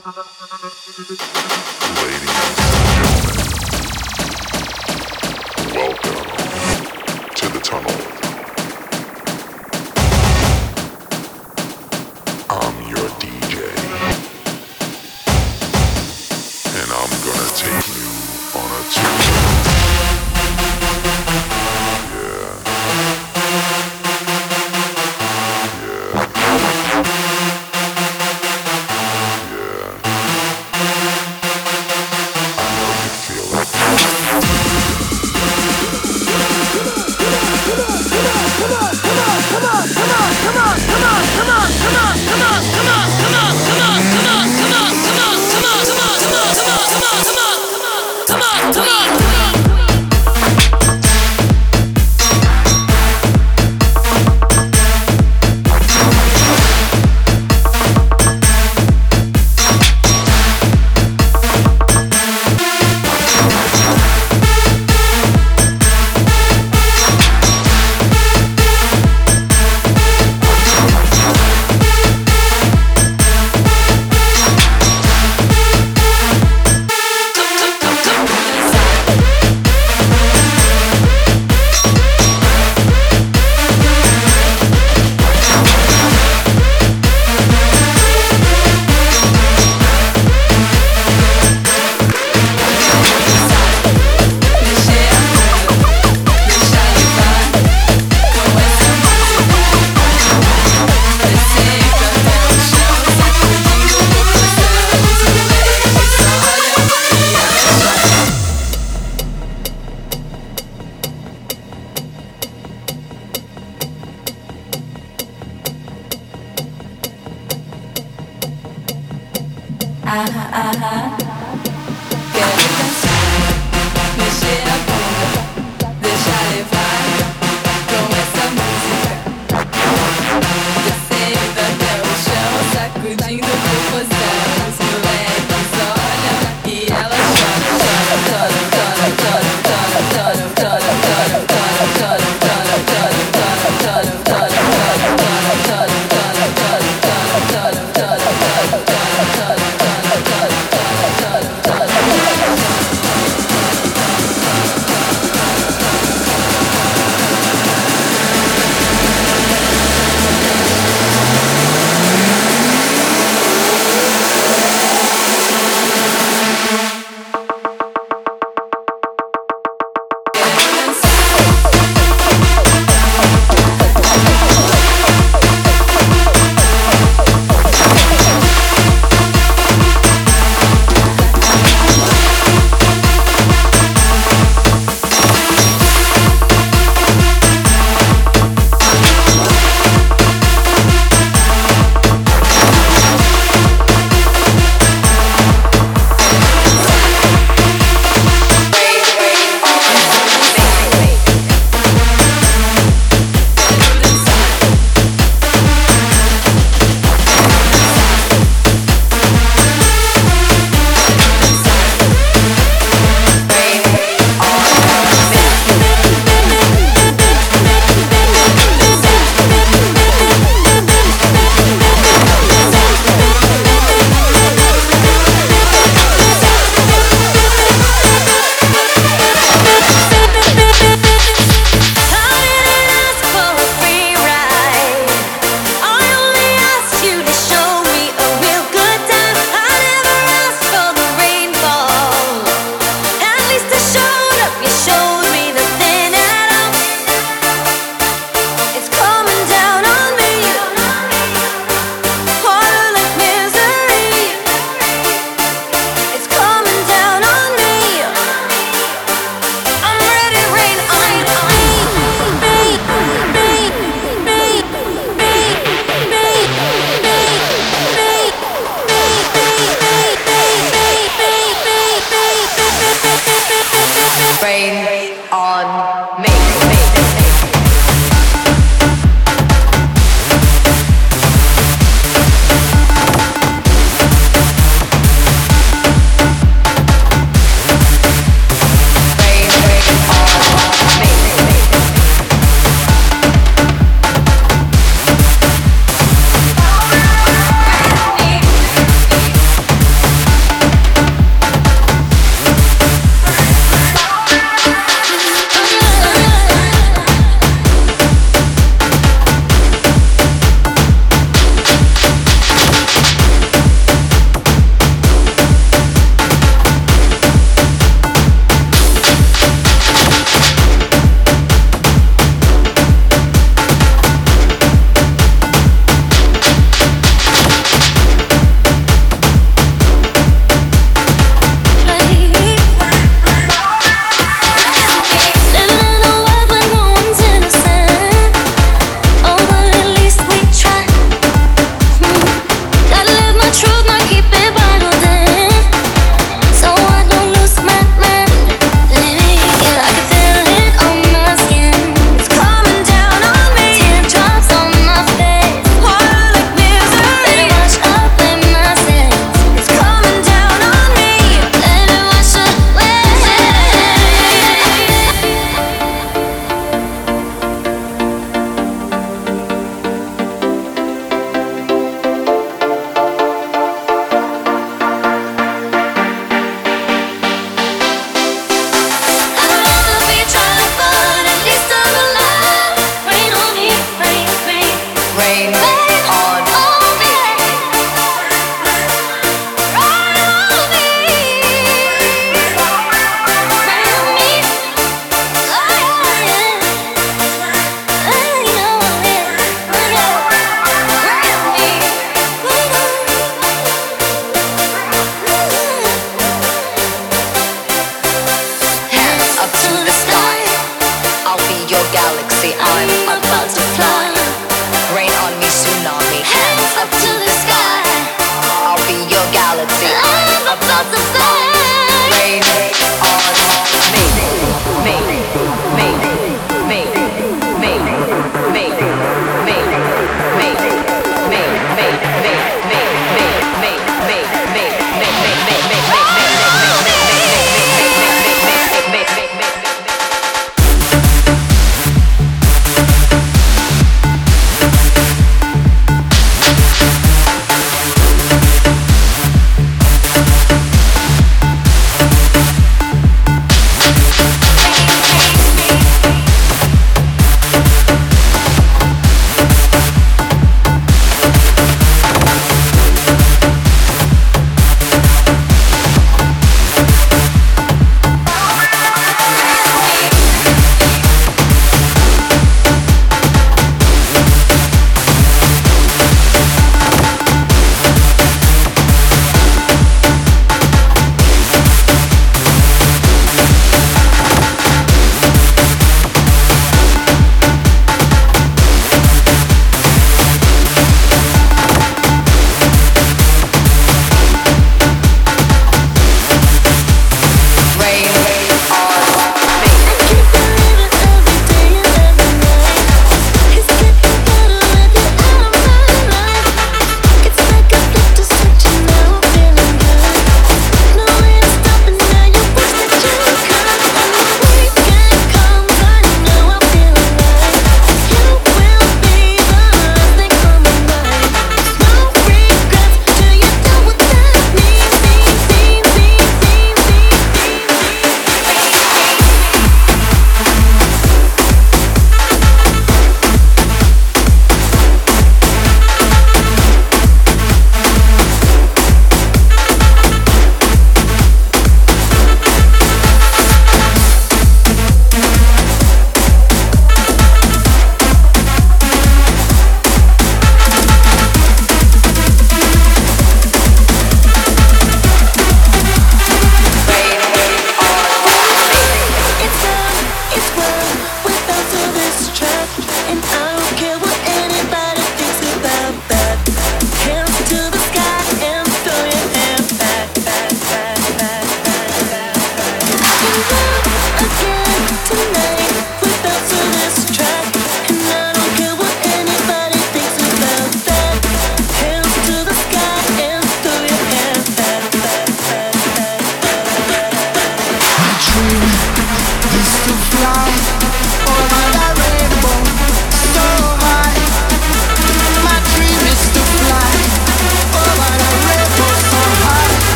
なななってなってなってなって。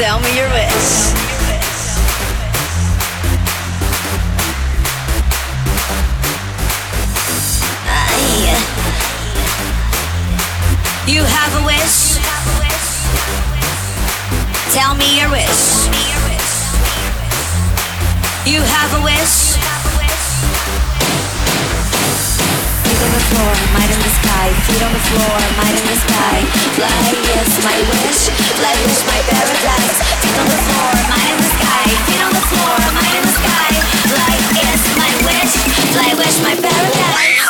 Tell me your wish. You have a wish. Tell me your wish. You have a wish. Feet on the floor, might in the sky. Feet on the floor, might in the sky. Fly, yes, my wish. Fly, wish, my paradise my paradise.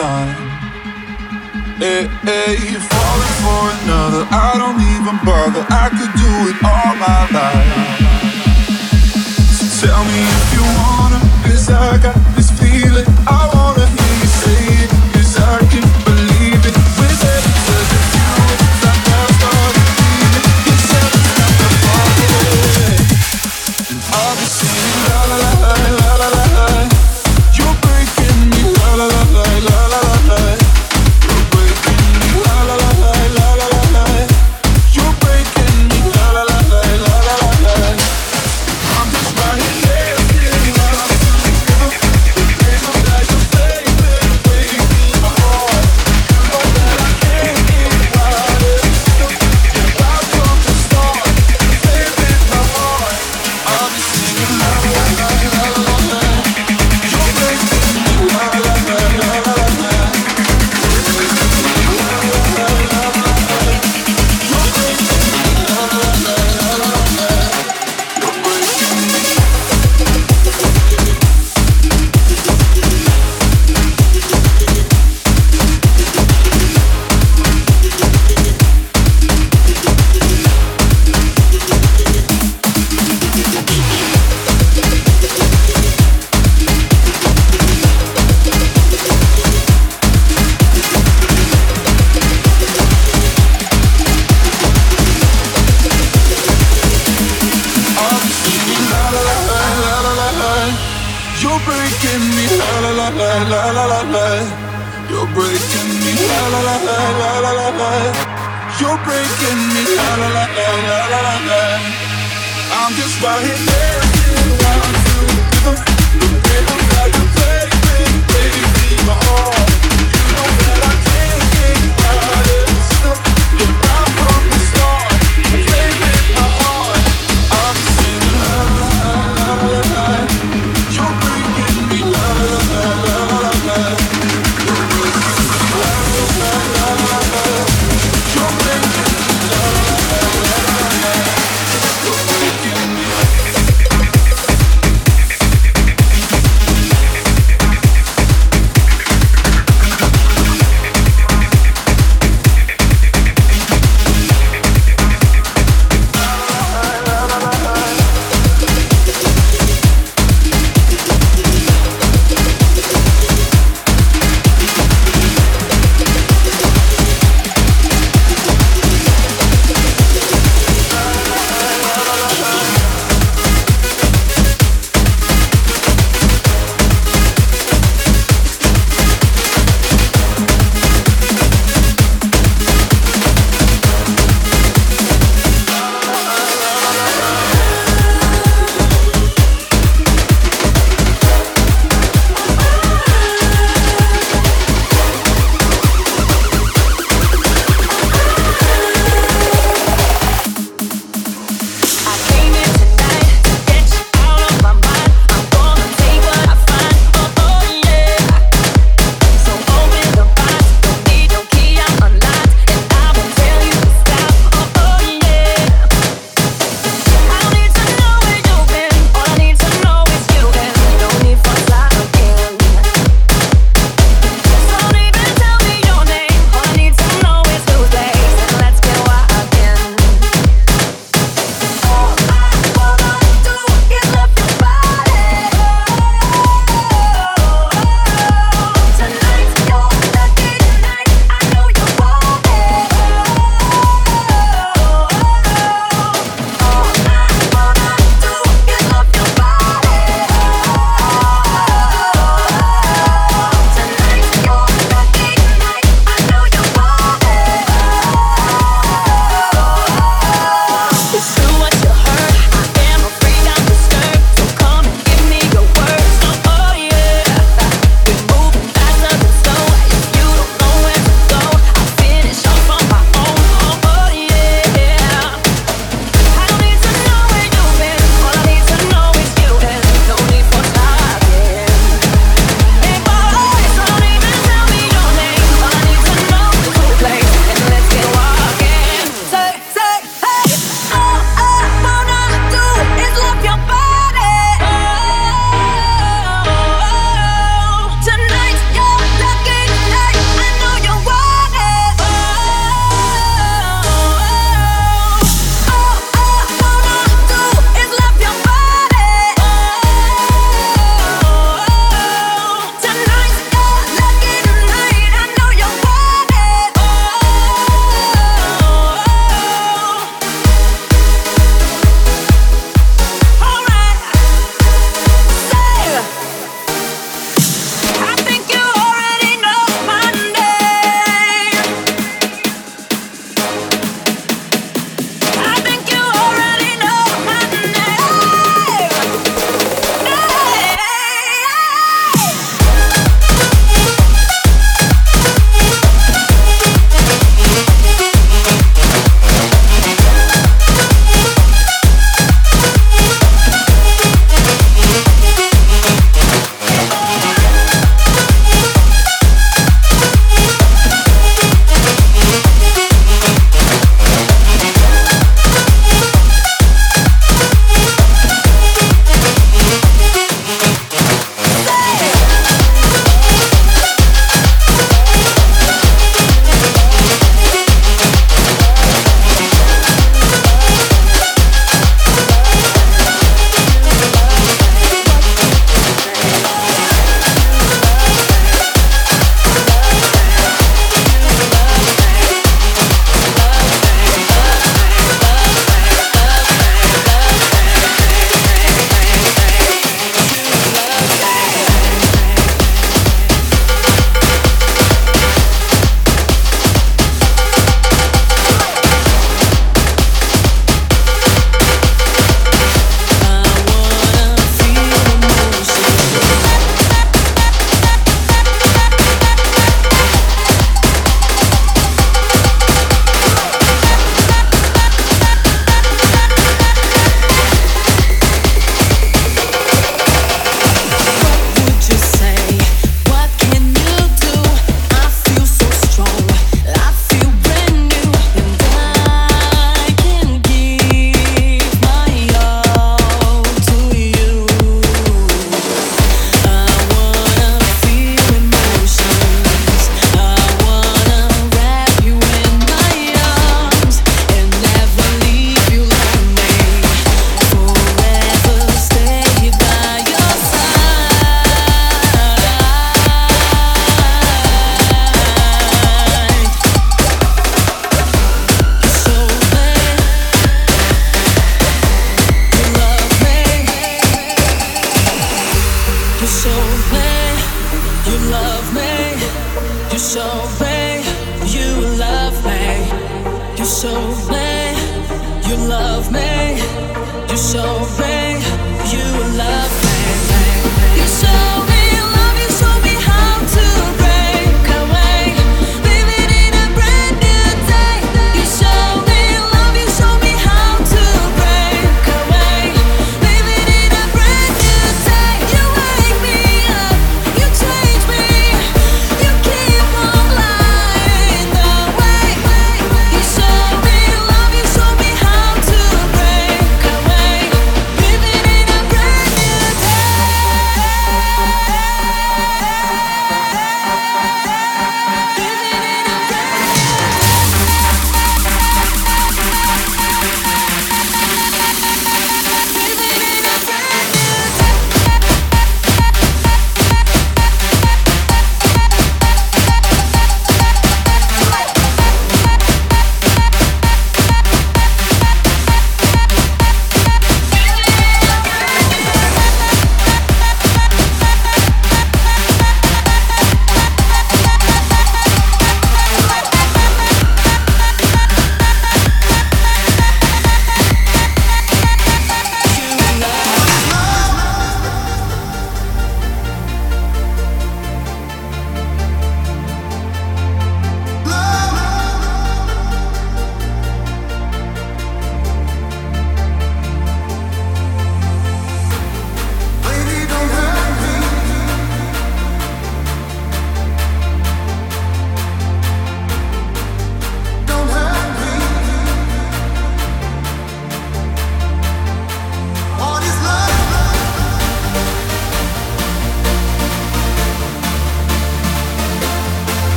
time. Eh, hey, hey, you're falling for another. I don't even bother. I could do it all my life. So tell me if you wanna, cause I got this feeling. I wanna hear you say it, cause I can believe